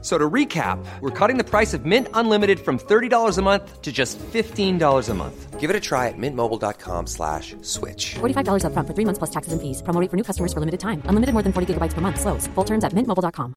So to recap, we're cutting the price of Mint Unlimited from $30 a month to just $15 a month. Give it a try at mintmobile.com slash switch. $45 upfront for three months plus taxes and fees. Promo rate for new customers for limited time. Unlimited more than 40 gigabytes per month. Slows. Full terms at mintmobile.com.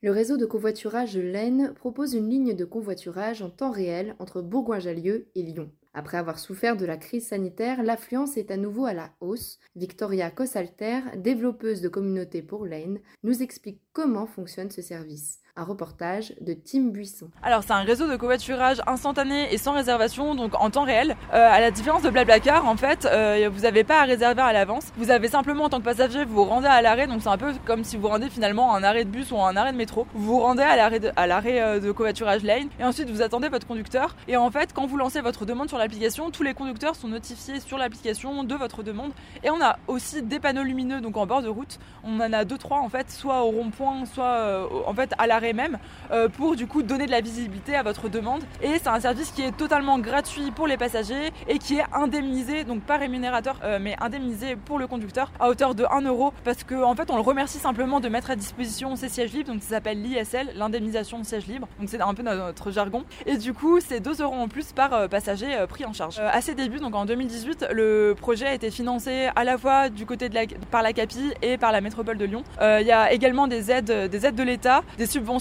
Le réseau de covoiturage Laine propose une ligne de convoiturage en temps réel entre Bourgoin-Jallieu et Lyon. Après avoir souffert de la crise sanitaire, l'affluence est à nouveau à la hausse. Victoria Cossalter, développeuse de communauté pour Lane, nous explique comment fonctionne ce service. Un reportage de Tim Buisson. Alors c'est un réseau de covoiturage instantané et sans réservation, donc en temps réel. Euh, à la différence de Blablacar, en fait, euh, vous n'avez pas à réserver à l'avance. Vous avez simplement en tant que passager, vous vous rendez à l'arrêt, donc c'est un peu comme si vous rendez finalement un arrêt de bus ou un arrêt de métro. Vous vous rendez à l'arrêt de, à l'arrêt euh, de covoiturage lane et ensuite vous attendez votre conducteur. Et en fait, quand vous lancez votre demande sur l'application, tous les conducteurs sont notifiés sur l'application de votre demande. Et on a aussi des panneaux lumineux donc en bord de route. On en a deux trois en fait, soit au rond-point, soit en fait à l'arrêt même euh, pour du coup donner de la visibilité à votre demande. Et c'est un service qui est totalement gratuit pour les passagers et qui est indemnisé, donc pas rémunérateur, euh, mais indemnisé pour le conducteur à hauteur de 1 euro parce qu'en en fait on le remercie simplement de mettre à disposition ses sièges libres, donc ça s'appelle l'ISL, l'indemnisation de sièges libres, donc c'est un peu notre jargon. Et du coup c'est 2 euros en plus par euh, passager pris en charge. à ses débuts, donc en 2018, le projet a été financé à la fois du côté de la, par la CAPI et par la métropole de Lyon. Il y a également des aides, des aides de l'État, des subventions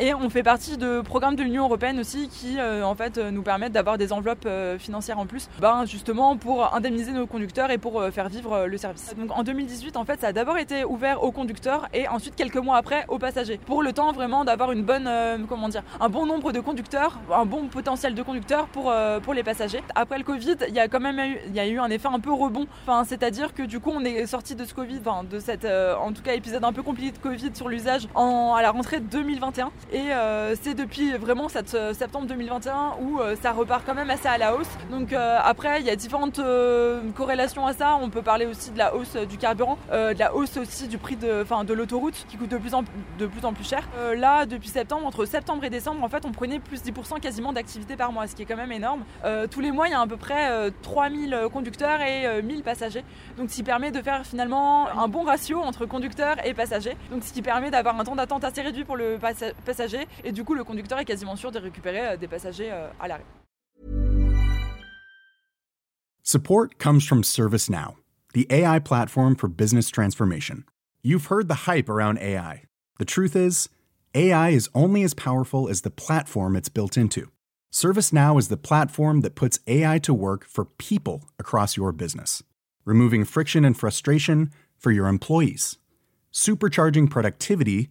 et on fait partie de programmes de l'Union européenne aussi qui euh, en fait euh, nous permettent d'avoir des enveloppes euh, financières en plus, ben, justement pour indemniser nos conducteurs et pour faire vivre le service. Donc en 2018 en fait ça a d'abord été ouvert aux conducteurs et ensuite quelques mois après aux passagers pour le temps vraiment d'avoir une bonne comment dire un bon nombre de conducteurs, un bon potentiel de conducteurs pour pour les passagers. Après le Covid, il y a quand même eu, il y a eu un effet un peu rebond. Enfin, c'est-à-dire que du coup on est sorti de ce Covid, de cette en tout cas épisode un peu compliqué de Covid sur l'usage à la rentrée 2021 et euh, c'est depuis vraiment cette, euh, septembre 2021 où euh, ça repart quand même assez à la hausse. Donc après, il y a différentes corrélations à ça. On peut parler aussi de la hausse du carburant, de la hausse aussi du prix de, de l'autoroute qui coûte de plus en, de plus, en plus cher. là, depuis septembre, entre septembre et décembre, en fait, on prenait plus 10% quasiment d'activité par mois, ce qui est quand même énorme. tous les mois, il y a à peu près 3000 conducteurs et 1000 passagers. Donc, ce qui permet de faire finalement un bon ratio entre conducteurs et passagers. Donc, ce qui permet d'avoir un temps d'attente assez réduit pour le passager et du coup le conducteur est quasiment sûr de récupérer euh, des passagers euh, à l'arrêt. Support comes from ServiceNow, the AI platform for business transformation. You've heard the hype around AI. The truth is, AI is only as powerful as the platform it's built into. ServiceNow is the platform that puts AI to work for people across your business, removing friction and frustration for your employees, supercharging productivity